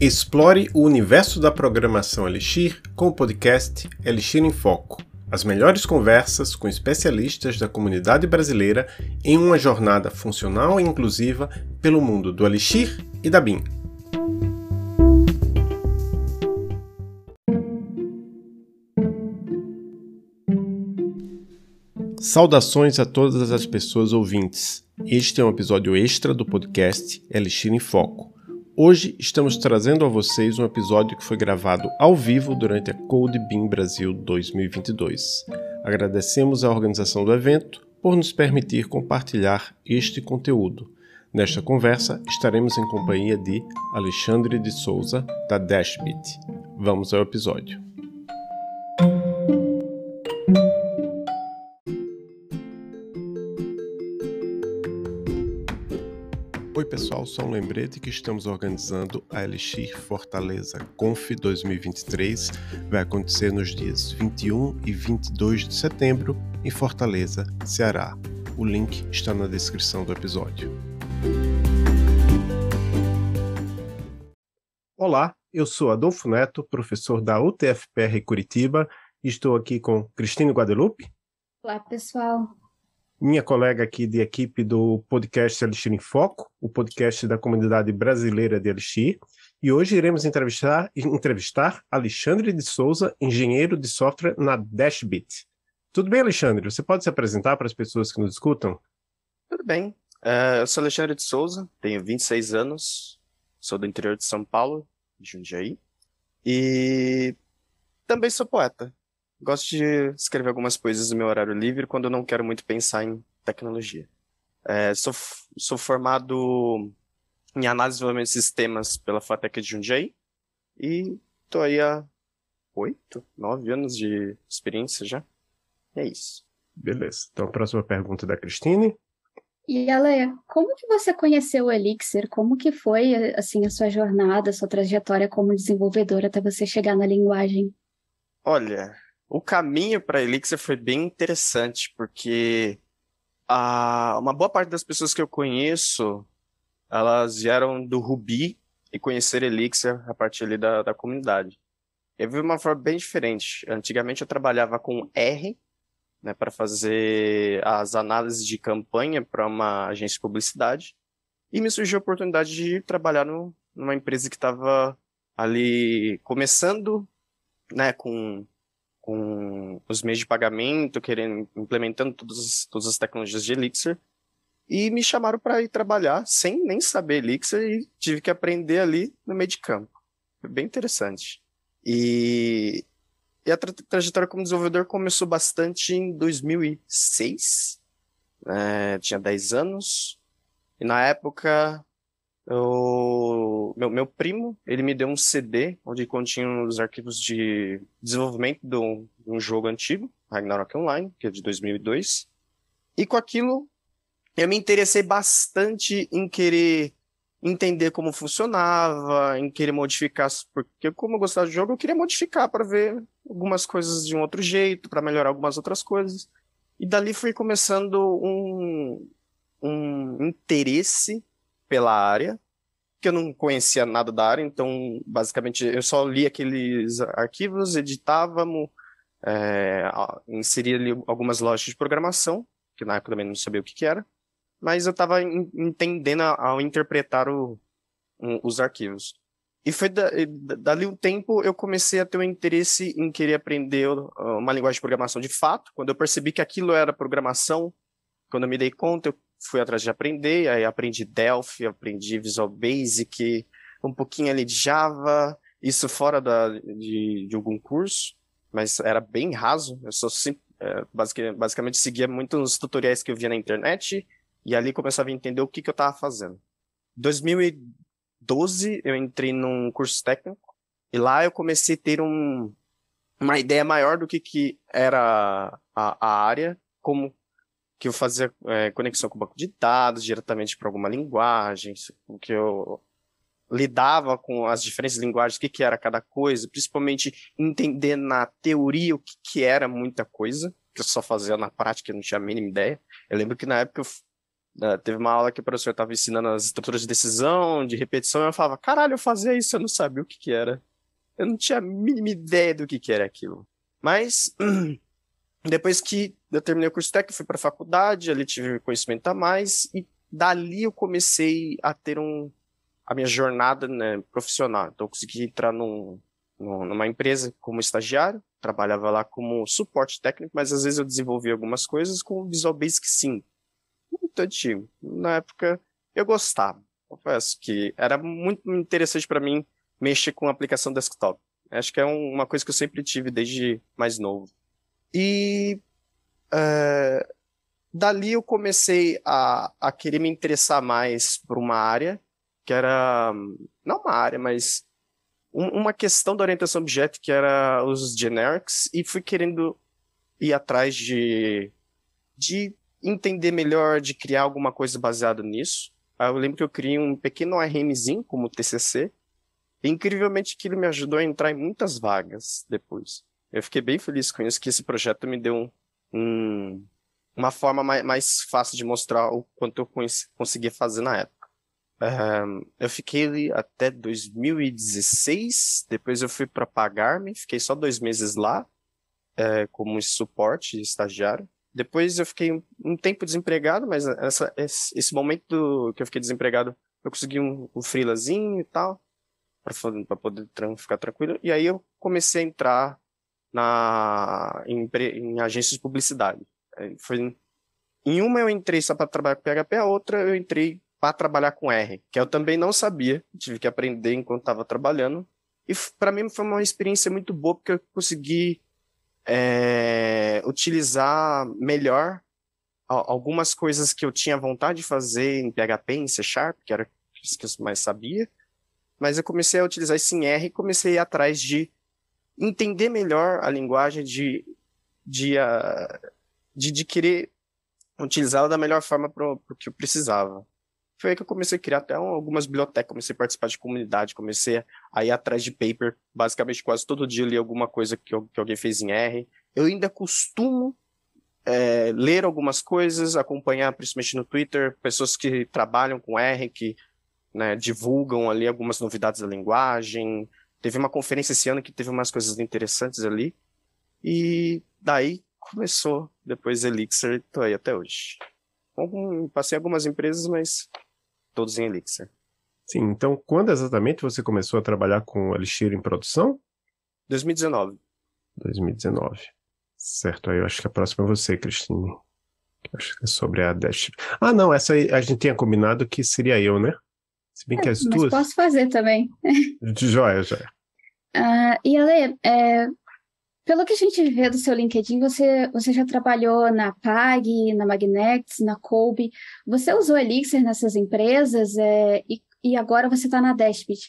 Explore o universo da programação Elixir com o podcast Elixir em Foco. As melhores conversas com especialistas da comunidade brasileira em uma jornada funcional e inclusiva pelo mundo do Elixir e da BIM. Saudações a todas as pessoas ouvintes. Este é um episódio extra do podcast Elixir em Foco. Hoje estamos trazendo a vocês um episódio que foi gravado ao vivo durante a Code Beam Brasil 2022. Agradecemos à organização do evento por nos permitir compartilhar este conteúdo. Nesta conversa estaremos em companhia de Alexandre de Souza, da Dashbit. Vamos ao episódio. Oi pessoal, só um lembrete que estamos organizando a Elixir Fortaleza Conf 2023. Vai acontecer nos dias 21 e 22 de setembro em Fortaleza, Ceará. O link está na descrição do episódio. Olá, eu sou Adolfo Neto, professor da UTFPR Curitiba estou aqui com Cristine Guadalupe. Olá pessoal, minha colega aqui de equipe do podcast Elixir em Foco, o podcast da comunidade brasileira de Elixir. E hoje iremos entrevistar, entrevistar Alexandre de Souza, engenheiro de software na Dashbit. Tudo bem, Alexandre? Você pode se apresentar para as pessoas que nos escutam? Tudo bem. Uh, eu sou Alexandre de Souza, tenho 26 anos, sou do interior de São Paulo, de Jundiaí, e também sou poeta. Gosto de escrever algumas coisas no meu horário livre quando eu não quero muito pensar em tecnologia. É, sou, sou formado em análise e desenvolvimento de sistemas pela FATEC de Jundiaí e estou aí há oito, nove anos de experiência já. E é isso. Beleza. Então, a próxima pergunta é da Cristine. E Ale, como que você conheceu o Elixir? Como que foi assim a sua jornada, a sua trajetória como desenvolvedora até você chegar na linguagem? Olha, o caminho para Elixir foi bem interessante, porque a, uma boa parte das pessoas que eu conheço, elas vieram do Ruby e conheceram Elixir a partir ali da, da comunidade. Eu vi uma forma bem diferente. Antigamente eu trabalhava com R, né, para fazer as análises de campanha para uma agência de publicidade, e me surgiu a oportunidade de trabalhar no, numa empresa que estava ali começando, né, com com os meios de pagamento, querendo implementando todas, todas as tecnologias de Elixir. E me chamaram para ir trabalhar sem nem saber Elixir e tive que aprender ali no meio de campo. Foi bem interessante. E, e a tra trajetória como desenvolvedor começou bastante em 2006. É, tinha 10 anos. E na época eu, meu, meu primo, ele me deu um CD onde continha os arquivos de desenvolvimento de um, de um jogo antigo, Ragnarok Online, que é de 2002. E com aquilo, eu me interessei bastante em querer entender como funcionava, em querer modificar, porque como eu gostava do jogo, eu queria modificar para ver algumas coisas de um outro jeito, para melhorar algumas outras coisas. E dali fui começando um, um interesse pela área, que eu não conhecia nada da área, então basicamente eu só li aqueles arquivos, editávamos, é, inseria ali algumas lojas de programação, que na época também não sabia o que, que era, mas eu estava entendendo ao interpretar o, um, os arquivos. E foi da, dali um tempo eu comecei a ter um interesse em querer aprender uma linguagem de programação de fato. Quando eu percebi que aquilo era programação, quando eu me dei conta, eu fui atrás de aprender, aí aprendi Delphi, aprendi Visual Basic, um pouquinho ali de Java, isso fora da, de, de algum curso, mas era bem raso, eu só é, basicamente, seguia muitos tutoriais que eu via na internet, e ali começava a entender o que, que eu estava fazendo. Em 2012, eu entrei num curso técnico, e lá eu comecei a ter um, uma ideia maior do que, que era a, a área, como que eu fazia é, conexão com o banco de dados diretamente para alguma linguagem, que eu lidava com as diferentes linguagens, o que, que era cada coisa, principalmente entender na teoria o que, que era muita coisa, que eu só fazia na prática, eu não tinha a mínima ideia. Eu lembro que na época eu Uh, teve uma aula que o professor estava ensinando as estruturas de decisão, de repetição, e eu falava, caralho, eu fazia isso, eu não sabia o que, que era. Eu não tinha a mínima ideia do que, que era aquilo. Mas, depois que eu terminei o curso técnico, fui para a faculdade, ali tive conhecimento a mais, e dali eu comecei a ter um, a minha jornada né, profissional. Então, eu consegui entrar num, numa empresa como estagiário, trabalhava lá como suporte técnico, mas às vezes eu desenvolvia algumas coisas com Visual Basic 5. Muito antigo. Na época, eu gostava. Confesso que era muito interessante para mim mexer com aplicação desktop. Acho que é uma coisa que eu sempre tive desde mais novo. E é, dali eu comecei a, a querer me interessar mais por uma área que era não uma área, mas um, uma questão da orientação objeto que era os generics e fui querendo ir atrás de de entender melhor, de criar alguma coisa baseada nisso. Eu lembro que eu criei um pequeno RMzinho como TCC. E, incrivelmente aquilo me ajudou a entrar em muitas vagas depois. Eu fiquei bem feliz com isso, que esse projeto me deu um, um, uma forma mais, mais, fácil de mostrar o quanto eu conseguia fazer na época. Eu fiquei até 2016, depois eu fui para Pagar-me, fiquei só dois meses lá, é, como suporte estagiário. Depois eu fiquei um, um tempo desempregado, mas essa, esse, esse, momento que eu fiquei desempregado, eu consegui um, um freelazinho e tal, para poder ficar tranquilo. E aí eu comecei a entrar na, em, em agências de publicidade. Foi, em uma eu entrei só para trabalhar com PHP, a outra eu entrei para trabalhar com R, que eu também não sabia, tive que aprender enquanto estava trabalhando. E para mim foi uma experiência muito boa, porque eu consegui é, utilizar melhor algumas coisas que eu tinha vontade de fazer em PHP, em C Sharp, que era isso que eu mais sabia. Mas eu comecei a utilizar isso em R e comecei a ir atrás de entender melhor a linguagem, de, de, uh, de, de querer utilizá-la da melhor forma para o que eu precisava. Foi aí que eu comecei a criar até algumas bibliotecas, comecei a participar de comunidade, comecei a ir atrás de paper, basicamente quase todo dia li alguma coisa que, que alguém fez em R. Eu ainda costumo é, ler algumas coisas, acompanhar, principalmente no Twitter, pessoas que trabalham com R, que né, divulgam ali algumas novidades da linguagem. Teve uma conferência esse ano que teve umas coisas interessantes ali. E daí começou depois Elixir e tô aí até hoje. Passei algumas empresas, mas todos em Elixir. Sim, então quando exatamente você começou a trabalhar com Elixir em produção? 2019. 2019. Certo, aí eu acho que a próxima é você, Cristine. Acho que é sobre a Dash. Ah, não, essa aí a gente tinha combinado que seria eu, né? Se bem que é, as mas duas. Posso fazer também. Joia, joia. Uh, e Ale, é, pelo que a gente vê do seu LinkedIn, você, você já trabalhou na PAG, na Magnex, na Colby. Você usou Elixir nessas empresas é, e, e agora você está na Dashbit.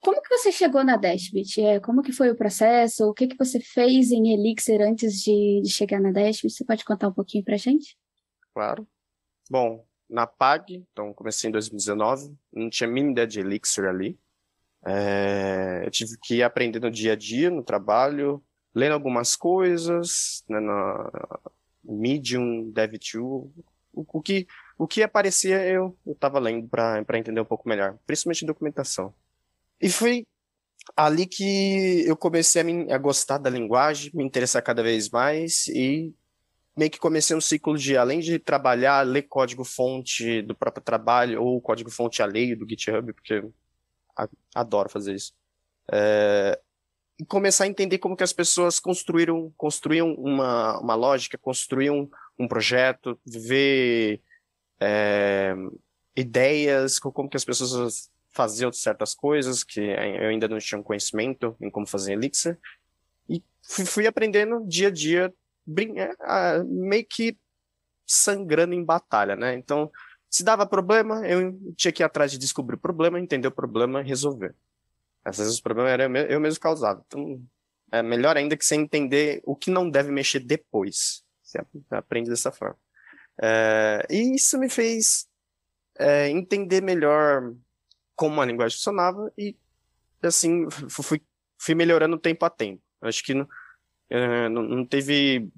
Como que você chegou na Dashbit? É, como que foi o processo? O que, que você fez em Elixir antes de, de chegar na Dashbit? Você pode contar um pouquinho para gente? Claro. Bom, na PAG, então comecei em 2019, não tinha mínima ideia de Elixir ali. É, eu tive que ir aprender no dia a dia, no trabalho, lendo algumas coisas, né, na Medium, DevTool, o, o, que, o que aparecia eu estava lendo para entender um pouco melhor, principalmente documentação. E foi ali que eu comecei a, me, a gostar da linguagem, me interessar cada vez mais e meio que comecei um ciclo de, além de trabalhar, ler código-fonte do próprio trabalho ou código-fonte alheio do GitHub, porque adoro fazer isso. É, e começar a entender como que as pessoas construíram, construíam uma, uma lógica, construíam um projeto, ver é, ideias, como que as pessoas faziam certas coisas que eu ainda não tinha conhecimento em como fazer Elixir. E fui, aprendendo dia a dia, meio que sangrando em batalha, né? Então, se dava problema, eu tinha que ir atrás de descobrir o problema, entender o problema resolver. Às vezes os problemas eram eu mesmo causado. Então, é melhor ainda que você entender o que não deve mexer depois. Você aprende dessa forma. É, e isso me fez é, entender melhor como a linguagem funcionava e, assim, fui, fui melhorando tempo a tempo. Acho que é, não, não teve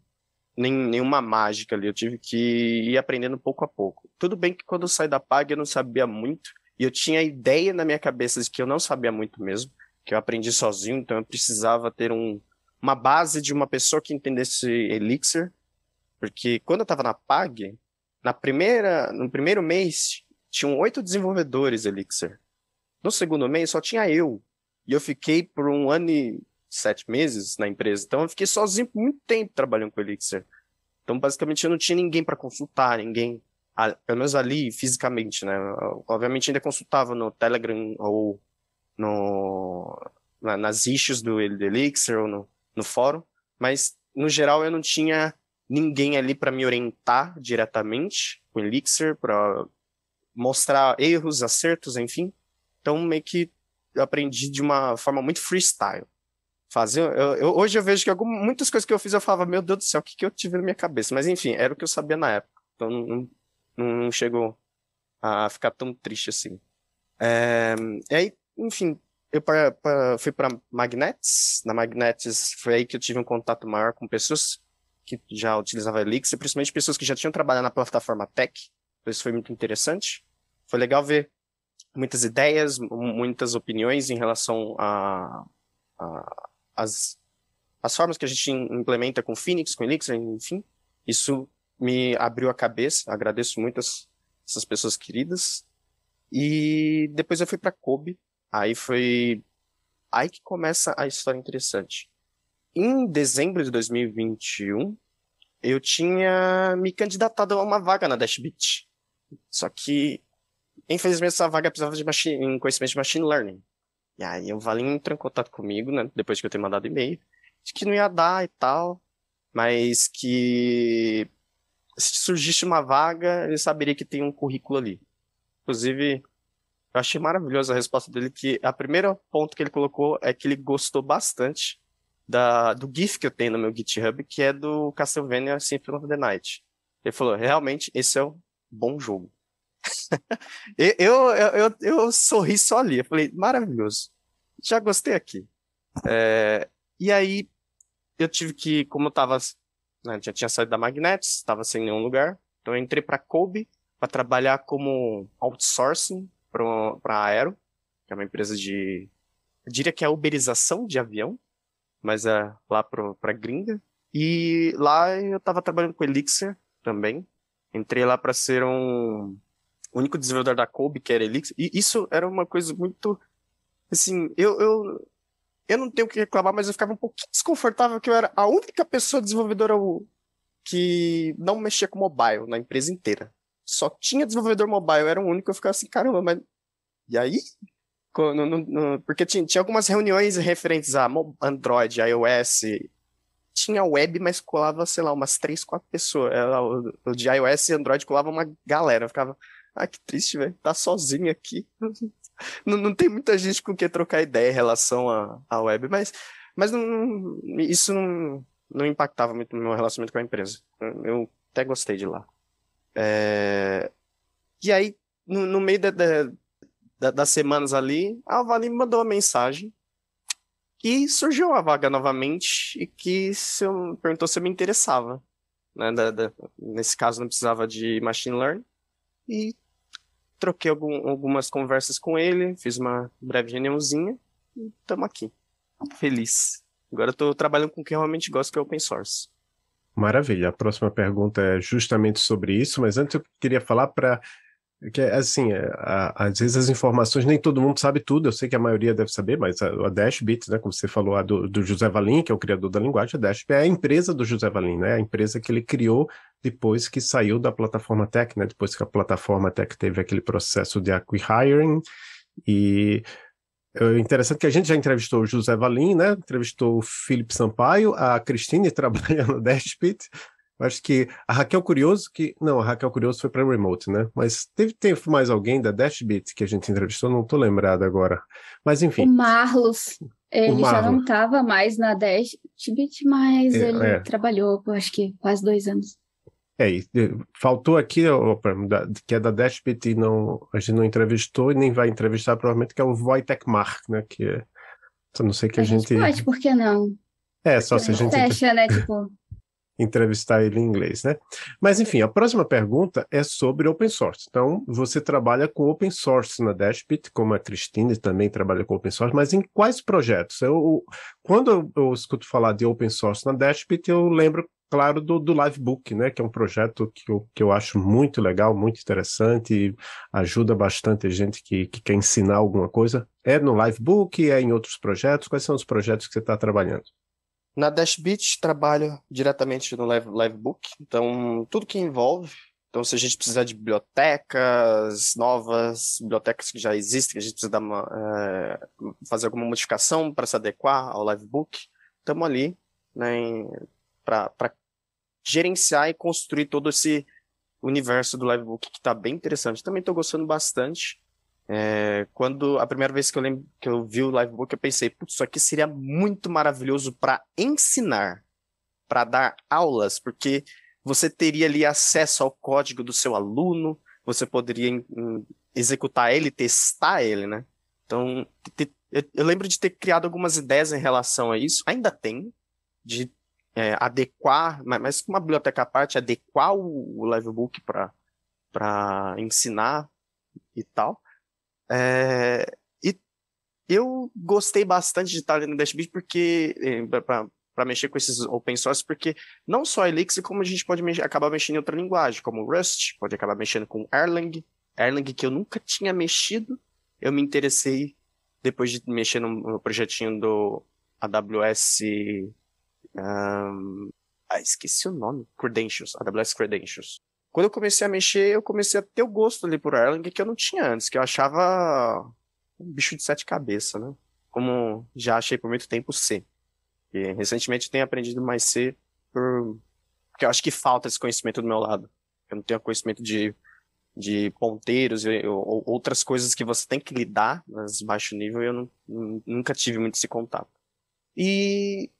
nem, nenhuma mágica ali, eu tive que ir aprendendo pouco a pouco. Tudo bem que quando eu saí da PAG eu não sabia muito, e eu tinha ideia na minha cabeça de que eu não sabia muito mesmo, que eu aprendi sozinho, então eu precisava ter um, uma base de uma pessoa que entendesse Elixir, porque quando eu estava na PAG, na primeira, no primeiro mês, tinham oito desenvolvedores Elixir. No segundo mês, só tinha eu. E eu fiquei por um ano e sete meses na empresa. Então eu fiquei sozinho por muito tempo trabalhando com Elixir. Então, basicamente, eu não tinha ninguém para consultar, ninguém, pelo menos ali fisicamente, né? Obviamente, ainda consultava no Telegram ou no, na, nas issues do Elixir ou no, no fórum, mas no geral eu não tinha ninguém ali para me orientar diretamente com Elixir, para mostrar erros, acertos, enfim. Então, meio que eu aprendi de uma forma muito freestyle fazer. Eu, eu, hoje eu vejo que algumas, muitas coisas que eu fiz eu falava, meu Deus do céu, o que, que eu tive na minha cabeça? Mas enfim, era o que eu sabia na época. Então não, não, não chegou a ficar tão triste assim. É, e aí, enfim, eu pra, pra, fui para Magnets. Na Magnets foi aí que eu tive um contato maior com pessoas que já utilizavam Elixir, principalmente pessoas que já tinham trabalhado na plataforma Tech. Então isso foi muito interessante. Foi legal ver muitas ideias, muitas opiniões em relação a, a as, as formas que a gente implementa com Phoenix, com Elixir, enfim. Isso me abriu a cabeça. Agradeço muito as, essas pessoas queridas. E depois eu fui para Kobe. Aí foi aí que começa a história interessante. Em dezembro de 2021, eu tinha me candidatado a uma vaga na Dashbit. Só que, infelizmente, essa vaga precisava de machine, conhecimento de machine learning. E aí o Valim entrou em contato comigo, né? Depois que eu ter mandado e-mail. De que não ia dar e tal. Mas que se surgisse uma vaga, ele saberia que tem um currículo ali. Inclusive, eu achei maravilhosa a resposta dele, que a primeira ponto que ele colocou é que ele gostou bastante da, do GIF que eu tenho no meu GitHub, que é do Castlevania Symphony of the Night. Ele falou, realmente, esse é um bom jogo. eu, eu, eu, eu, sorri só ali. Eu falei, maravilhoso. Já gostei aqui. É, e aí, eu tive que, como eu tava, né, já tinha saído da Magnetics, estava sem nenhum lugar, então eu entrei para Kobe para trabalhar como outsourcing para Aero, que é uma empresa de, eu diria que é uberização de avião, mas é lá para gringa. E lá eu estava trabalhando com Elixir também. Entrei lá para ser um o único desenvolvedor da Kobe, que era Elixir, e isso era uma coisa muito, assim, eu, eu, eu não tenho o que reclamar, mas eu ficava um pouquinho desconfortável que eu era a única pessoa desenvolvedora que não mexia com mobile na empresa inteira. Só tinha desenvolvedor mobile, era o único, eu ficava assim, caramba, mas e aí? No, no, porque tinha, tinha algumas reuniões referentes a Android, iOS, tinha web, mas colava, sei lá, umas três, quatro pessoas. O, o de iOS e Android colava uma galera. Eu ficava, ah, que triste, velho. Tá sozinho aqui. Não, não tem muita gente com quem trocar ideia em relação à web, mas, mas não, isso não, não impactava muito no meu relacionamento com a empresa. Eu até gostei de lá. É... E aí, no, no meio da, da, das semanas ali, a Vale me mandou uma mensagem e surgiu a vaga novamente e que se eu, perguntou se eu me interessava. Né, da, nesse caso, não precisava de machine learning. E troquei algum, algumas conversas com ele, fiz uma breve reuniãozinha e estamos aqui. Feliz. Agora estou trabalhando com o que realmente gosto, que é open source. Maravilha. A próxima pergunta é justamente sobre isso, mas antes eu queria falar para que assim, é, a, às vezes as informações nem todo mundo sabe tudo, eu sei que a maioria deve saber, mas a, a Dashbit, né, como você falou, a do, do José Valim, que é o criador da linguagem, a Dashbit é a empresa do José Valim, né, a empresa que ele criou depois que saiu da plataforma Tech, né, depois que a plataforma Tech teve aquele processo de acquiring e é interessante que a gente já entrevistou o José Valim, né? Entrevistou o Felipe Sampaio, a Cristine trabalha no Dashbit, Acho que a Raquel Curioso, que. Não, a Raquel Curioso foi para remote, né? Mas teve, teve mais alguém da Dashbit que a gente entrevistou, não estou lembrado agora. Mas enfim. O Marlos. Ele o já não estava mais na Dashbit, mas é, ele é. trabalhou acho que quase dois anos. É, e faltou aqui, que é da Dashbit e não, a gente não entrevistou e nem vai entrevistar, provavelmente, que é o Wojtek Mark, né? Que é, não sei que a, a gente. Pode, por que não? É, só se a gente. Fecha, né? Tipo. Entrevistar ele em inglês, né? Mas enfim, a próxima pergunta é sobre open source. Então, você trabalha com open source na Dashbit, como a Cristina também trabalha com open source, mas em quais projetos? Eu, quando eu, escuto falar de open source na Dashbit, eu lembro, claro, do, do Livebook, né? Que é um projeto que eu, que eu acho muito legal, muito interessante, e ajuda bastante a gente que, que quer ensinar alguma coisa. É no Livebook, é em outros projetos? Quais são os projetos que você está trabalhando? Na Dashbit trabalho diretamente no Live, Livebook, então tudo que envolve. Então, se a gente precisar de bibliotecas novas, bibliotecas que já existem, que a gente precisa uma, é, fazer alguma modificação para se adequar ao Livebook, estamos ali né, para gerenciar e construir todo esse universo do Livebook que está bem interessante. Também estou gostando bastante. É, quando a primeira vez que eu lembro que eu vi o Livebook, eu pensei, putz, isso aqui seria muito maravilhoso para ensinar, para dar aulas, porque você teria ali acesso ao código do seu aluno, você poderia em, em, executar ele, testar ele, né? Então, te, eu, eu, lembro de ter criado algumas ideias em relação a isso, ainda tem, de é, adequar, mas com uma biblioteca à parte, adequar o, o Livebook para ensinar e tal. É, e eu gostei bastante de estar ali no Dashbit porque é, para mexer com esses open source, porque não só Elixir, como a gente pode mexer, acabar mexendo em outra linguagem, como Rust, pode acabar mexendo com Erlang, Erlang que eu nunca tinha mexido, eu me interessei depois de mexer no projetinho do AWS, um, ah, esqueci o nome, Credentials, AWS Credentials. Quando eu comecei a mexer, eu comecei a ter o gosto ali por Erlang que eu não tinha antes, que eu achava um bicho de sete cabeças, né? Como já achei por muito tempo C. E recentemente tenho aprendido mais C por... porque eu acho que falta esse conhecimento do meu lado. Eu não tenho conhecimento de, de ponteiros e ou, outras coisas que você tem que lidar nas baixo nível, eu não, nunca tive muito esse contato. E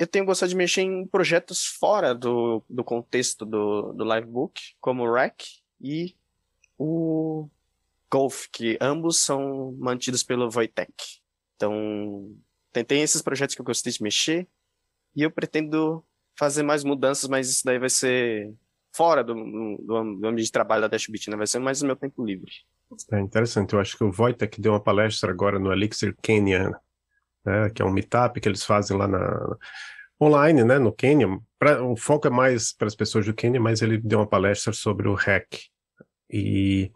eu tenho gostado de mexer em projetos fora do, do contexto do, do Livebook, como o REC e o Golf, que ambos são mantidos pelo Voitech. Então, tem esses projetos que eu gostei de mexer e eu pretendo fazer mais mudanças, mas isso daí vai ser fora do, do, do ambiente de trabalho da Dashbit, né? Vai ser mais no meu tempo livre. É interessante. Eu acho que o Voitech deu uma palestra agora no Elixir Kenya, né, que é um meetup que eles fazem lá na online, né, no Quênia. Pra, o foco é mais para as pessoas do Quênia, mas ele deu uma palestra sobre o REC. E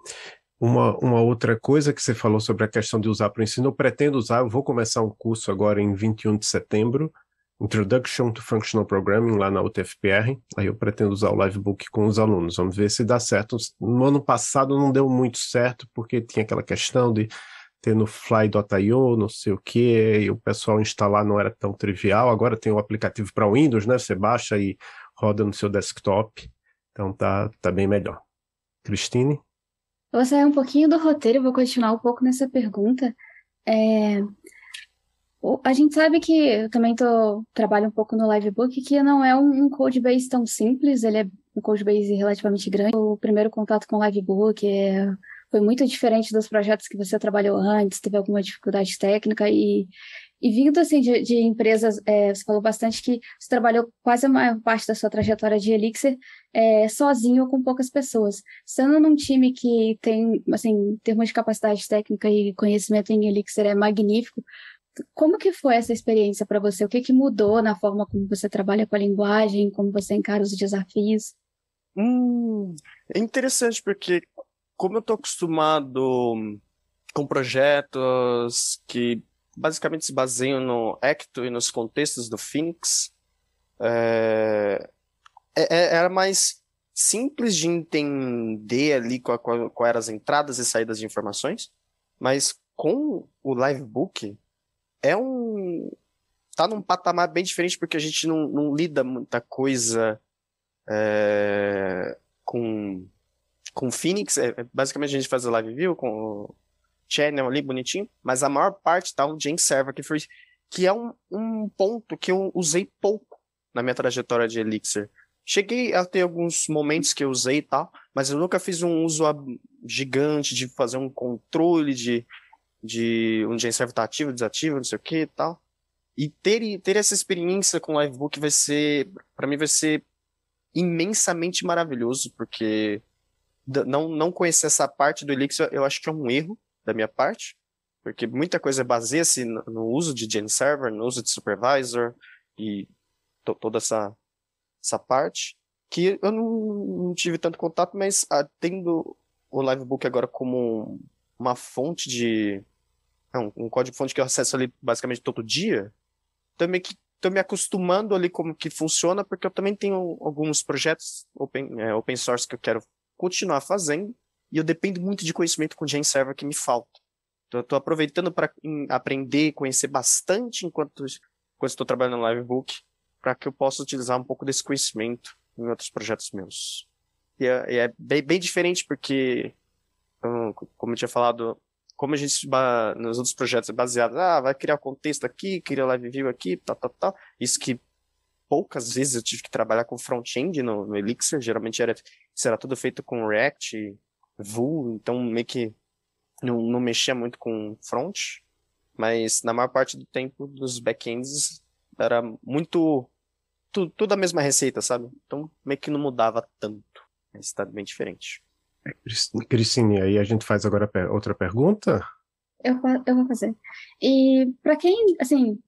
uma, uma outra coisa que você falou sobre a questão de usar para o ensino, eu pretendo usar, eu vou começar um curso agora em 21 de setembro, Introduction to Functional Programming, lá na UTFPR. Aí eu pretendo usar o Livebook com os alunos. Vamos ver se dá certo. No ano passado não deu muito certo, porque tinha aquela questão de ter no Fly.io, não sei o que, e o pessoal instalar não era tão trivial. Agora tem o aplicativo para Windows, né? Você baixa e roda no seu desktop. Então tá, tá bem melhor. Cristine? Eu vou sair um pouquinho do roteiro, vou continuar um pouco nessa pergunta. É... A gente sabe que eu também tô, trabalho um pouco no Livebook, que não é um, um code base tão simples, ele é um code base relativamente grande. O primeiro contato com o Livebook é foi muito diferente dos projetos que você trabalhou antes, teve alguma dificuldade técnica e, e vindo assim de, de empresas, é, você falou bastante que você trabalhou quase a maior parte da sua trajetória de Elixir é, sozinho ou com poucas pessoas. Sendo num time que tem, assim, em termos de capacidade técnica e conhecimento em Elixir é magnífico, como que foi essa experiência para você? O que, que mudou na forma como você trabalha com a linguagem, como você encara os desafios? Hum, é interessante porque como eu tô acostumado com projetos que basicamente se baseiam no Ecto e nos contextos do Phoenix, é, é, é era mais simples de entender ali qual, qual, qual, eram as entradas e saídas de informações, mas com o Livebook é um tá num patamar bem diferente porque a gente não, não lida muita coisa é, com com Phoenix, é, é, basicamente a gente faz a live view com o channel ali bonitinho, mas a maior parte tá o Gen Server, que, foi, que é um, um ponto que eu usei pouco na minha trajetória de Elixir. Cheguei a ter alguns momentos que eu usei e tal, mas eu nunca fiz um uso gigante de fazer um controle de, de um Gen Server tá ativo, desativo, não sei o que e tal. E ter, ter essa experiência com o Livebook vai ser, para mim, vai ser imensamente maravilhoso, porque não, não conhecer essa parte do Elixir eu acho que é um erro da minha parte, porque muita coisa baseia-se no, uso de Gen Server, no uso de Supervisor e to, toda essa, essa parte, que eu não, não tive tanto contato, mas ah, tendo o Livebook agora como uma fonte de. Não, um código-fonte que eu acesso ali basicamente todo dia, também que tô me acostumando ali como que funciona, porque eu também tenho alguns projetos open, é, open source que eu quero continuar fazendo, e eu dependo muito de conhecimento com Gen Server que me falta. Então eu tô aproveitando para aprender, conhecer bastante enquanto, estou trabalhando no Livebook, para que eu possa utilizar um pouco desse conhecimento em outros projetos meus. E é, é bem, bem, diferente porque, como eu tinha falado, como a gente nos outros projetos é baseado, ah, vai criar o contexto aqui, cria o live view aqui, tal, tal, tal. Isso que poucas vezes eu tive que trabalhar com front-end no, no, Elixir, geralmente era, era tudo feito com React, Vue, então meio que não, não mexia muito com front, mas na maior parte do tempo dos backends era muito tudo, tudo a mesma receita, sabe? Então meio que não mudava tanto, mas está bem diferente. Cristine, aí a gente faz agora outra pergunta? Eu, eu vou fazer. E para quem, assim,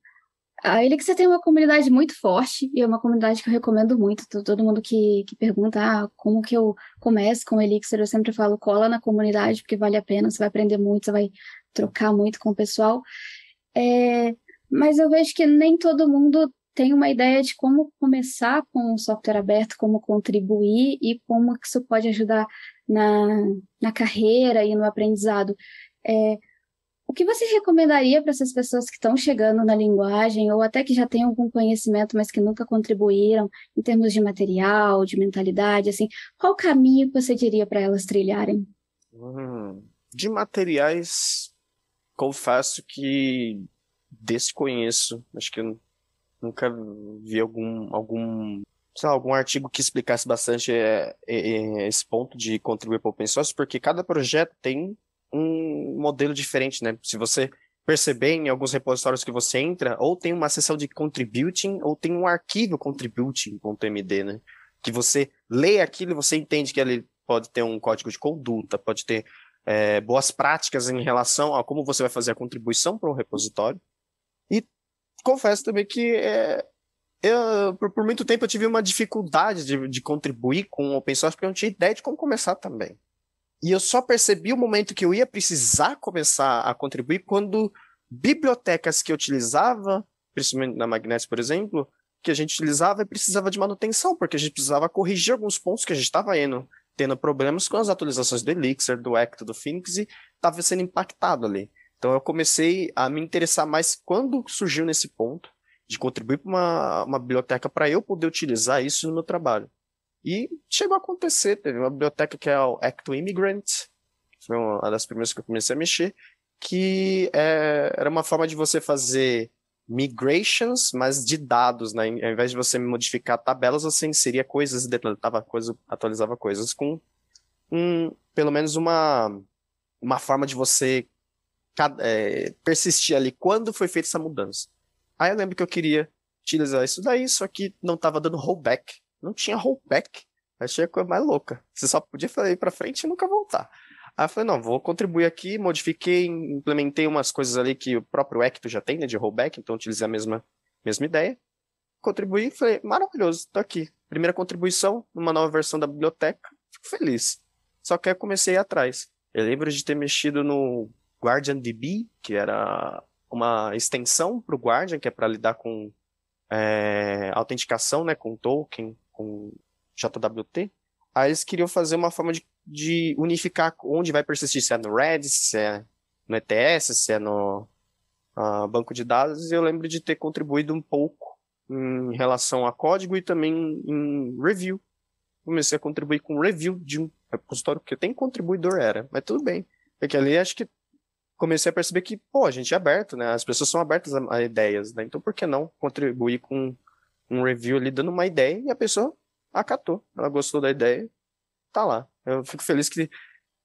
a Elixir tem uma comunidade muito forte e é uma comunidade que eu recomendo muito. Todo mundo que, que pergunta ah, como que eu começo com o Elixir, eu sempre falo, cola na comunidade porque vale a pena, você vai aprender muito, você vai trocar muito com o pessoal. É, mas eu vejo que nem todo mundo tem uma ideia de como começar com o software aberto, como contribuir e como isso pode ajudar na, na carreira e no aprendizado. É, o que você recomendaria para essas pessoas que estão chegando na linguagem, ou até que já têm algum conhecimento, mas que nunca contribuíram, em termos de material, de mentalidade, assim, qual caminho você diria para elas trilharem? Hum, de materiais, confesso que desconheço. Acho que eu nunca vi algum, algum sei lá, algum artigo que explicasse bastante é, é, esse ponto de contribuir para o open source, porque cada projeto tem um modelo diferente, né? Se você perceber em alguns repositórios que você entra, ou tem uma seção de contributing, ou tem um arquivo contributing.md, né? Que você lê aquilo e você entende que ele pode ter um código de conduta, pode ter é, boas práticas em relação a como você vai fazer a contribuição para um repositório. E confesso também que é, eu, por, por, muito tempo eu tive uma dificuldade de, de contribuir com o open source porque eu não tinha ideia de como começar também. E eu só percebi o momento que eu ia precisar começar a contribuir quando bibliotecas que eu utilizava, principalmente na Magnetic, por exemplo, que a gente utilizava e precisava de manutenção, porque a gente precisava corrigir alguns pontos que a gente estava indo, tendo problemas com as atualizações do Elixir, do Ecto, do Phoenix e estava sendo impactado ali. Então eu comecei a me interessar mais quando surgiu nesse ponto de contribuir para uma, uma biblioteca para eu poder utilizar isso no meu trabalho. E chegou a acontecer, teve uma biblioteca que é o Act Immigrant, foi uma das primeiras que eu comecei a mexer, que é, era uma forma de você fazer migrations, mas de dados, né? Ao invés de você modificar tabelas, você inseria coisas, deletava coisas, atualizava coisas com um, pelo menos uma, uma forma de você é, persistir ali quando foi feita essa mudança. Aí eu lembro que eu queria utilizar isso daí, só que não estava dando rollback. Não tinha rollback. Achei a coisa mais louca. Você só podia ir para frente e nunca voltar. Aí eu falei, não, vou contribuir aqui, modifiquei, implementei umas coisas ali que o próprio Ecto já tem, né, de rollback, então utilizei a mesma, mesma ideia. Contribuí, falei, maravilhoso, tô aqui. Primeira contribuição numa nova versão da biblioteca, fico feliz. Só que aí eu comecei atrás. Eu lembro de ter mexido no GuardianDB, que era uma extensão para o Guardian, que é para lidar com é, autenticação, né, com token, com JWT. Aí eles queriam fazer uma forma de, de unificar onde vai persistir, se é no Redis, se é no ETS, se é no uh, banco de dados. E eu lembro de ter contribuído um pouco em relação a código e também em review. Comecei a contribuir com review de um repositório que tem contribuidor era, mas tudo bem. Porque ali acho que comecei a perceber que, pô, a gente é aberto, né? As pessoas são abertas a, a ideias, né? Então por que não contribuir com um review ali dando uma ideia e a pessoa acatou. Ela gostou da ideia, tá lá. Eu fico feliz que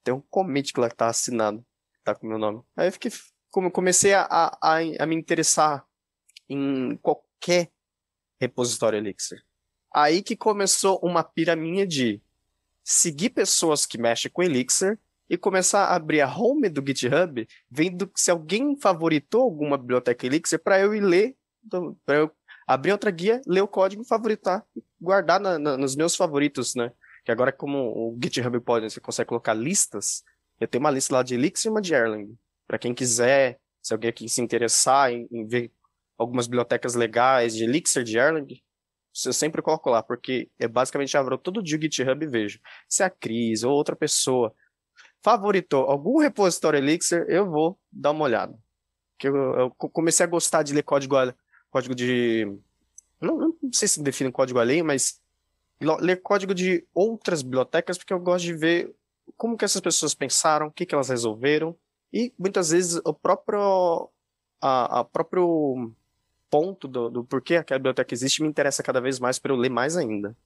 tem um commit que lá tá assinado, tá com o meu nome. Aí eu fiquei, como comecei a, a, a me interessar em qualquer repositório Elixir. Aí que começou uma piraminha de seguir pessoas que mexem com Elixir e começar a abrir a home do GitHub, vendo se alguém favoritou alguma biblioteca Elixir para eu ir ler, para eu abrir outra guia, ler o código, favoritar e guardar na, na, nos meus favoritos, né? Que agora, como o GitHub pode, você consegue colocar listas, eu tenho uma lista lá de Elixir e uma de Erlang. Para quem quiser, se alguém aqui se interessar em, em ver algumas bibliotecas legais de Elixir, de Erlang, eu sempre coloco lá, porque é basicamente abro todo dia o GitHub e vejo. Se a Cris ou outra pessoa favoritou algum repositório Elixir, eu vou dar uma olhada. Que eu, eu, comecei a gostar de ler código, código de. Não, não sei se define código alheio, mas ler código de outras bibliotecas, porque eu gosto de ver como que essas pessoas pensaram, o que, que elas resolveram, e muitas vezes o próprio. A, a próprio ponto do, do porquê aquela biblioteca existe me interessa cada vez mais para eu ler mais ainda.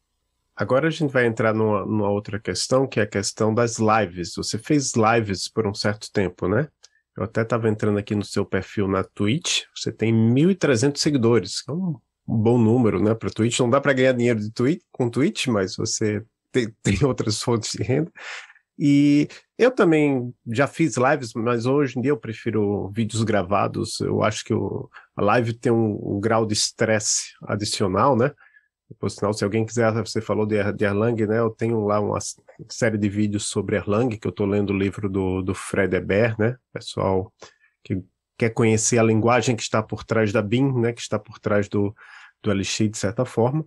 Agora a gente vai entrar numa, numa, outra questão, que é a questão das lives. Você fez lives por um certo tempo, né? Eu até estava entrando aqui no seu perfil na Twitch. Você tem 1.300 seguidores, que é um, bom número, né? Para Twitch. Não dá para ganhar dinheiro de tweet, com Twitch, mas você tem, tem outras fontes de renda. E eu também já fiz lives, mas hoje em dia eu prefiro vídeos gravados. Eu acho que o, a live tem um, um grau de estresse adicional, né? Por sinal, se alguém quiser, você falou de, de Erlang, né? Eu tenho lá uma série de vídeos sobre Erlang, que eu estou lendo o livro do, do Fred Eber, né? Pessoal que quer conhecer a linguagem que está por trás da BIM, né? Que está por trás do, do Elixir, de certa forma.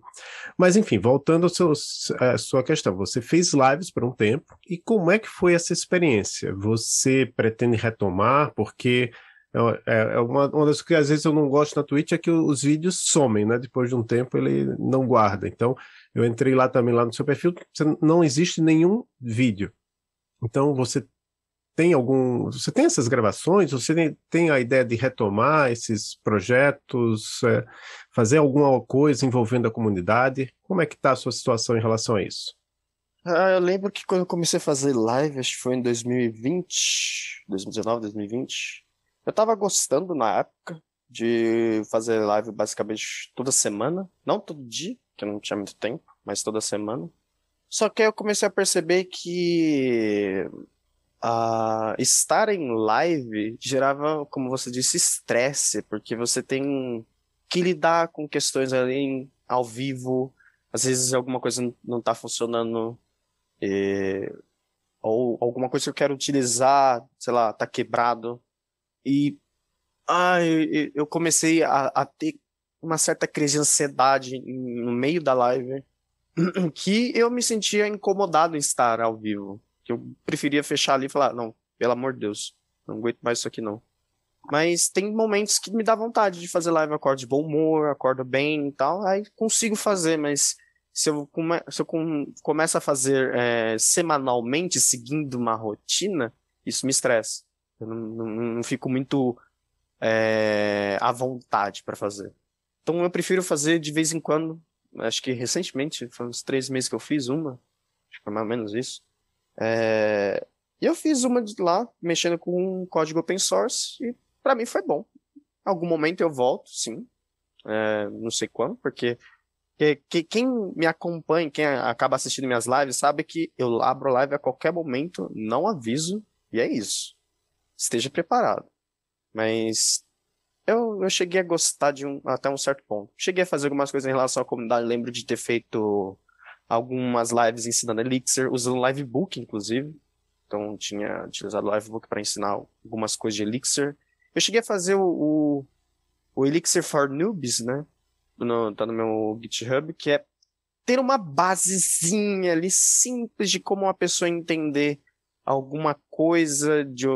Mas, enfim, voltando à sua questão, você fez lives por um tempo, e como é que foi essa experiência? Você pretende retomar? Porque é, é, uma, uma das que às vezes eu não gosto na Twitch é que os vídeos somem, né? Depois de um tempo ele não guarda. Então, eu entrei lá também, lá no seu perfil, não existe nenhum vídeo. Então, você tem algum. Você tem essas gravações? Você tem a ideia de retomar esses projetos, é, fazer alguma coisa envolvendo a comunidade? Como é que está a sua situação em relação a isso? Ah, eu lembro que quando eu comecei a fazer live, acho que foi em 2020, 2019, 2020, eu tava gostando na época de fazer live basicamente toda semana, não todo dia, que não tinha muito tempo, mas toda semana. Só que aí eu comecei a perceber que uh, estar em live gerava, como você disse, estresse, porque você tem que lidar com questões ali ao vivo, às vezes alguma coisa não está funcionando, e, ou alguma coisa que eu quero utilizar, sei lá, tá quebrado. E ah, eu, eu comecei a, a, ter uma certa crise de ansiedade no meio da live, que eu me sentia incomodado em estar ao vivo que eu preferia fechar ali e falar, não, pelo amor de Deus, não aguento mais isso aqui não. Mas tem momentos que me dá vontade de fazer live, acordo de bom humor, acordo bem e tal, aí consigo fazer, mas se eu, come, se eu com, começo a fazer é, semanalmente, seguindo uma rotina, isso me estressa. Eu não, não, não fico muito é, à vontade para fazer. Então eu prefiro fazer de vez em quando, acho que recentemente, foi uns três meses que eu fiz uma, acho que foi mais ou menos isso. É... E eu fiz uma de lá, mexendo com um código open source, e para mim foi bom. Algum momento eu volto, sim. É... Não sei quando, porque que, que, quem me acompanha, quem acaba assistindo minhas lives, sabe que eu abro live a qualquer momento, não aviso, e é isso. Esteja preparado. Mas eu, eu cheguei a gostar de um, até um certo ponto. Cheguei a fazer algumas coisas em relação à comunidade, lembro de ter feito algumas lives ensinando Elixir, usando Livebook, inclusive. Então, tinha utilizado o Livebook para ensinar algumas coisas de Elixir. Eu cheguei a fazer o, o, o Elixir for Noobs, né? No, tá no meu GitHub, que é ter uma basezinha ali simples de como uma pessoa entender alguma coisa de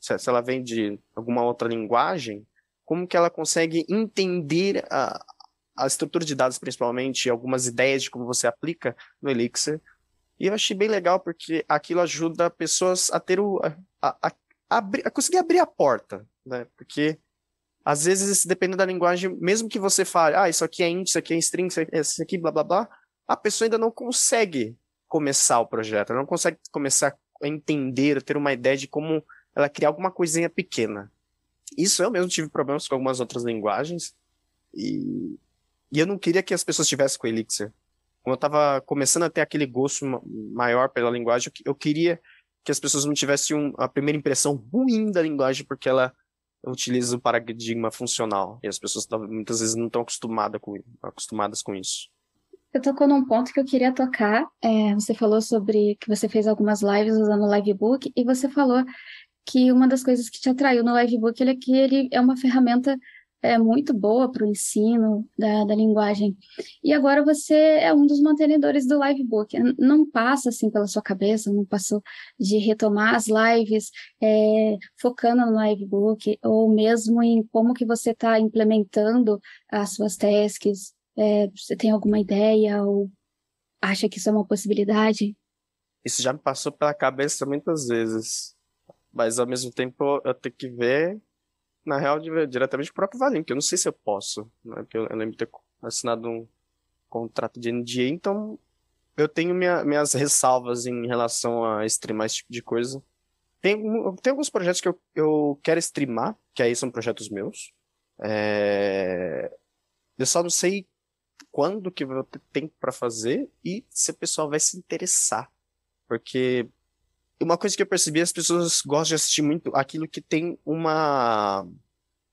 se ela vem de alguma outra linguagem, como que ela consegue entender a, a estrutura de dados, principalmente, algumas ideias de como você aplica no Elixir. E eu achei bem legal porque aquilo ajuda pessoas a ter o. a, a, a, a conseguir abrir a porta, né? Porque às vezes, dependendo da linguagem, mesmo que você fale, ah, isso aqui é int, isso aqui é string, isso aqui, blá blá blá, a pessoa ainda não consegue começar o projeto, ela não consegue começar entender, ter uma ideia de como ela criar alguma coisinha pequena. Isso eu mesmo tive problemas com algumas outras linguagens, E, e eu não queria que as pessoas tivessem com Elixir. Quando eu estava começando a ter aquele gosto maior pela linguagem, eu queria que as pessoas não tivessem um, a primeira impressão ruim da linguagem, porque ela utiliza o paradigma funcional. E as pessoas muitas vezes não estão acostumadas com, acostumadas com isso. Você tocou num ponto que eu queria tocar. É, você falou sobre que você fez algumas lives usando o Livebook, e você falou que uma das coisas que te atraiu no Livebook é que ele é uma ferramenta é, muito boa para o ensino da, da linguagem. E agora você é um dos mantenedores do Livebook. Não passa assim pela sua cabeça, não passou de retomar as lives é, focando no Livebook, ou mesmo em como que você está implementando as suas tasks. É, você tem alguma ideia ou acha que isso é uma possibilidade? Isso já me passou pela cabeça muitas vezes. Mas ao mesmo tempo eu tenho que ver na real, diretamente pro próprio Valim, que eu não sei se eu posso, né? Porque eu, lembro de ter assinado um contrato de NDA, então eu tenho minha, minhas ressalvas em relação a streamar esse tipo de coisa. Tem, tem alguns projetos que eu, eu quero streamar, que aí são projetos meus. É... Eu só não sei quando que vou ter tempo para fazer e se o pessoal vai se interessar. Porque uma coisa que eu percebi, as pessoas gostam de assistir muito aquilo que tem uma.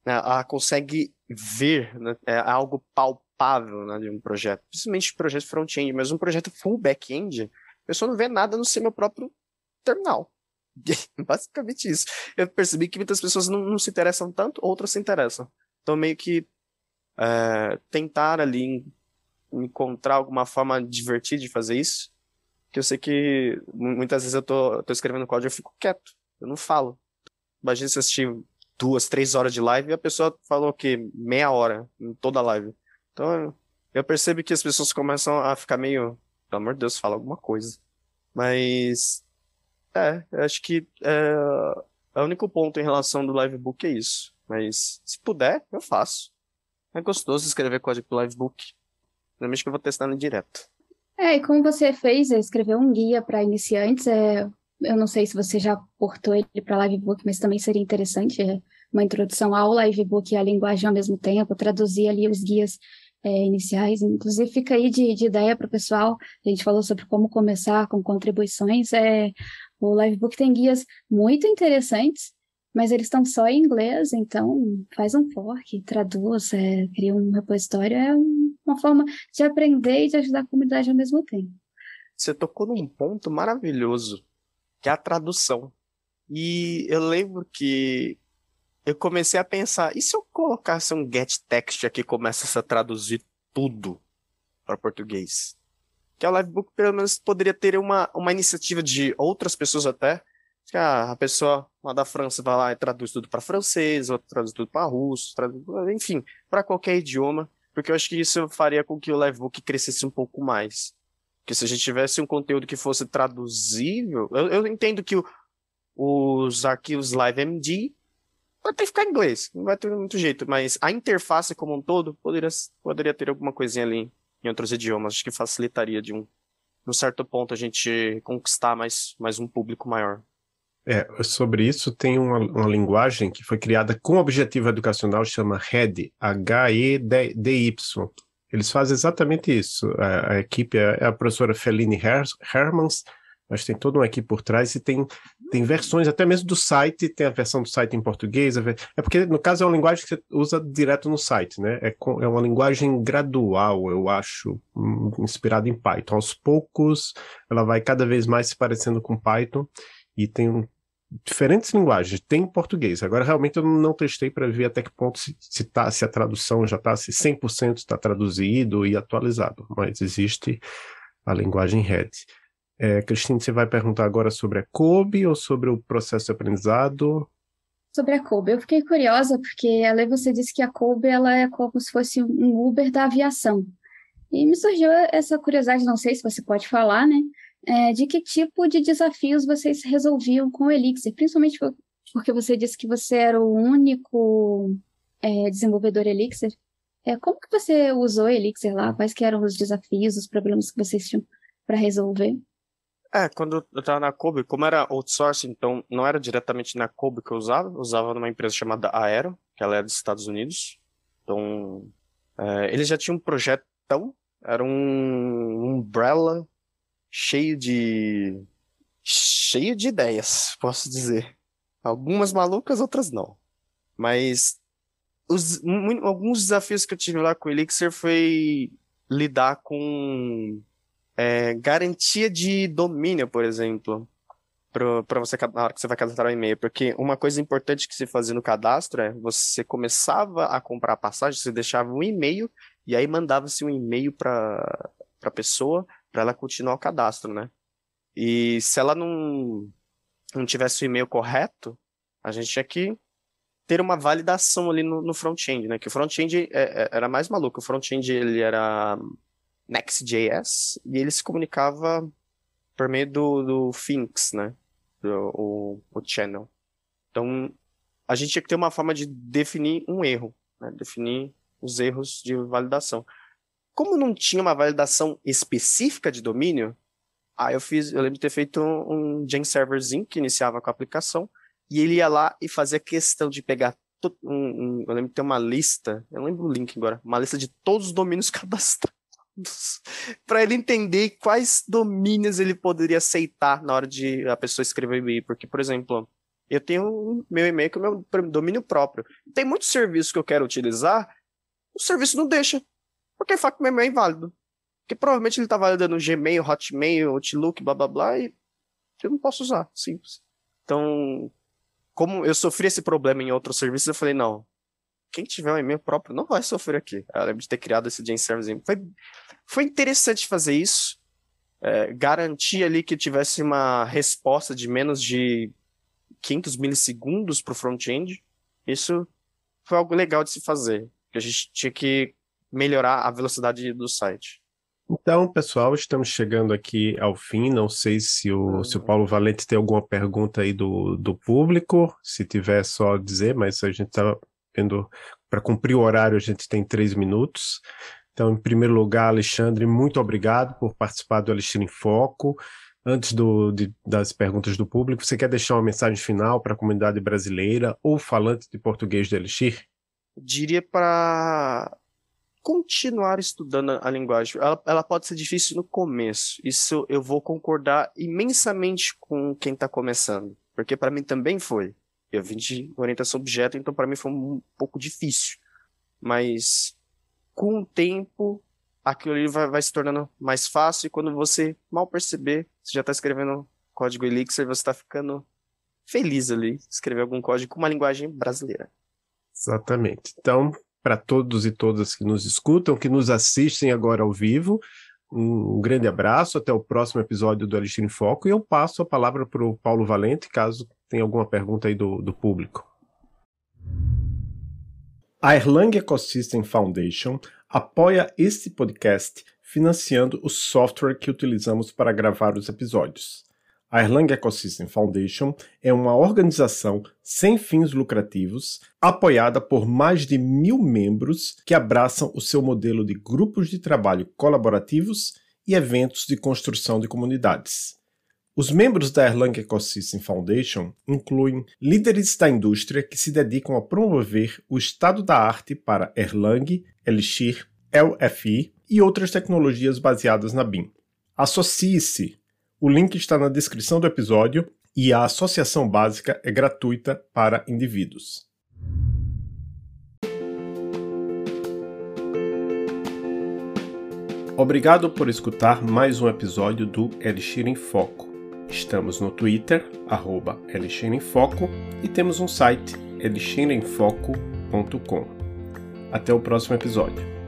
Né, ela consegue ver né, é algo palpável né, de um projeto. Principalmente projeto front-end, mas um projeto full back-end, a pessoa não vê nada no seu meu próprio terminal. Basicamente isso. Eu percebi que muitas pessoas não, não, se interessam tanto, outras se interessam. Então, meio que é, tentar ali encontrar alguma forma divertida de fazer isso que eu sei que muitas vezes eu tô, tô escrevendo código e eu fico quieto, eu não falo. Imagina se assistir duas, três horas de live e a pessoa falou que meia hora em toda a live. Então eu percebo que as pessoas começam a ficar meio, pelo amor de Deus, fala alguma coisa. Mas é, acho que é, é o único ponto em relação do livebook é isso. Mas se puder, eu faço. É gostoso escrever código pro livebook. Normalmente que eu vou testando direto. É, e como você fez, escreveu um guia para iniciantes, é, eu não sei se você já portou ele para Livebook, mas também seria interessante, é, uma introdução ao Livebook e à linguagem ao mesmo tempo, traduzir ali os guias é, iniciais. Inclusive, fica aí de, de ideia para o pessoal. A gente falou sobre como começar com contribuições. É, o Livebook tem guias muito interessantes, mas eles estão só em inglês, então faz um fork, traduz, é, cria um repositório, é uma forma de aprender e de ajudar a comunidade ao mesmo tempo. Você tocou num ponto maravilhoso, que é a tradução. E eu lembro que eu comecei a pensar, e se eu colocasse um get text aqui e começasse a traduzir tudo para português? Que o Livebook pelo menos poderia ter uma, uma iniciativa de outras pessoas até, que a, a pessoa lá da França vai lá e traduz tudo para francês, ou traduz tudo para russo, traduz, enfim, para qualquer idioma, porque eu acho que isso faria com que o Livebook crescesse um pouco mais. Porque se a gente tivesse um conteúdo que fosse traduzível, eu, eu entendo que o, os arquivos LiveMD vai ter que ficar em inglês, não vai ter muito jeito, mas a interface como um todo poderia, poderia ter alguma coisinha ali em outros idiomas, acho que facilitaria de um, um certo ponto a gente conquistar mais, mais um público maior. É, sobre isso tem uma, uma, linguagem que foi criada com objetivo educacional, chama HED, H-E-D-Y. Eles fazem exatamente isso. A, a equipe é, é, a professora Feline Her Hermans, mas tem toda uma equipe por trás e tem, tem versões até mesmo do site, tem a versão do site em português. É porque, no caso, é uma linguagem que você usa direto no site, né? É, é uma linguagem gradual, eu acho, hum, inspirada em Python. Aos poucos, ela vai cada vez mais se parecendo com Python e tem diferentes linguagens, tem português. Agora, realmente, eu não testei para ver até que ponto se, se, tá, se a tradução já está, se 100% está traduzido e atualizado, mas existe a linguagem RED. É, Cristine, você vai perguntar agora sobre a COBE ou sobre o processo de aprendizado? Sobre a COBE. Eu fiquei curiosa porque, além você disse que a COBE ela é como se fosse um Uber da aviação. E me surgiu essa curiosidade, não sei se você pode falar, né? É, de que tipo de desafios vocês resolviam com o Elixir, principalmente porque você disse que você era o único é, desenvolvedor Elixir. É, como que você usou Elixir lá? Quais que eram os desafios, os problemas que vocês tinham para resolver? É, quando eu estava na Kobe, como era outsourcing, então não era diretamente na Kobe que eu usava, eu usava numa empresa chamada Aero, que ela é dos Estados Unidos. Então, É, ele já tinha um projetão, era um umbrella cheio de cheio de ideias, posso dizer. Algumas malucas, outras não. Mas os, alguns desafios que eu tive lá com o Elixir foi lidar com é, garantia de domínio, por exemplo, para você na hora que você vai cadastrar o e-mail, porque uma coisa importante que se fazia no cadastro é você começava a comprar a passagem, você deixava um e-mail e aí mandava-se um e-mail para a pessoa para ela continuar o cadastro, né? E se ela não não tivesse o e-mail correto, a gente tinha que ter uma validação ali no, no front-end, né? Que o front-end é, é, era mais maluco. O front-end ele era Next.js e ele se comunicava por meio do, do Phoenix, né? Do, o, o channel. Então, a gente tinha que ter uma forma de definir um erro, né? Definir os erros de validação. Como não tinha uma validação específica de domínio, aí eu fiz, eu lembro de ter feito um, um Gen serverzinho que iniciava com a aplicação e ele ia lá e fazia questão de pegar. Um, um, eu lembro de ter uma lista, eu lembro o link agora, uma lista de todos os domínios cadastrados. para ele entender quais domínios ele poderia aceitar na hora de a pessoa escrever e-mail. Porque, por exemplo, eu tenho meu e-mail que é o meu domínio próprio. Tem muitos serviços que eu quero utilizar, o serviço não deixa. Porque meu e-mail é inválido. Porque provavelmente ele está validando Gmail, Hotmail, Outlook, blá blá blá, e eu não posso usar. Simples. Então, como eu sofri esse problema em outros serviços, eu falei, não, quem tiver um e-mail próprio não vai sofrer aqui. Eu lembro de ter criado esse Gen Service. Foi, foi interessante fazer isso. É, garantir ali que tivesse uma resposta de menos de 500 milissegundos para o front-end. Isso foi algo legal de se fazer. A gente tinha que melhorar a velocidade do site. Então, pessoal, estamos chegando aqui ao fim. Não sei se o, se o Paulo Valente tem alguma pergunta aí do, do público. Se tiver, só dizer, mas a gente está vendo. Para cumprir o horário, a gente tem três minutos. Então, em primeiro lugar, Alexandre, muito obrigado por participar do Alexandre em Foco. Antes do, de, das perguntas do público, você quer deixar uma mensagem final para a comunidade brasileira ou falante de português do Elixir? Diria para continuar estudando a linguagem. Ela, ela, pode ser difícil no começo. Isso eu vou concordar imensamente com quem está começando, porque para mim também foi. Eu vim de orientação objeto, então para mim foi um pouco difícil. Mas com o tempo, aquilo ali vai, vai se tornando mais fácil e quando você mal perceber, você já está escrevendo código Elixir, você está ficando feliz ali, escrever algum código com uma linguagem brasileira. Exatamente. Então, para todos e todas que nos escutam, que nos assistem agora ao vivo. Um grande abraço, até o próximo episódio do Alexandre em Foco e eu passo a palavra para o Paulo Valente, caso tenha alguma pergunta aí do, do público. A Erlang Ecosystem Foundation apoia este podcast financiando o software que utilizamos para gravar os episódios. A Erlang Ecosystem Foundation é uma organização sem fins lucrativos, apoiada por mais de mil membros que abraçam o seu modelo de grupos de trabalho colaborativos e eventos de construção de comunidades. Os membros da Erlang Ecosystem Foundation incluem líderes da indústria que se dedicam a promover o estado da arte para Erlang, Elixir, LFI e outras tecnologias baseadas na BIM. Associe-se o link está na descrição do episódio e a associação básica é gratuita para indivíduos. Obrigado por escutar mais um episódio do Elixir em Foco. Estamos no Twitter, arroba Elixir em Foco, e temos um site, elixiremfoco.com. Até o próximo episódio.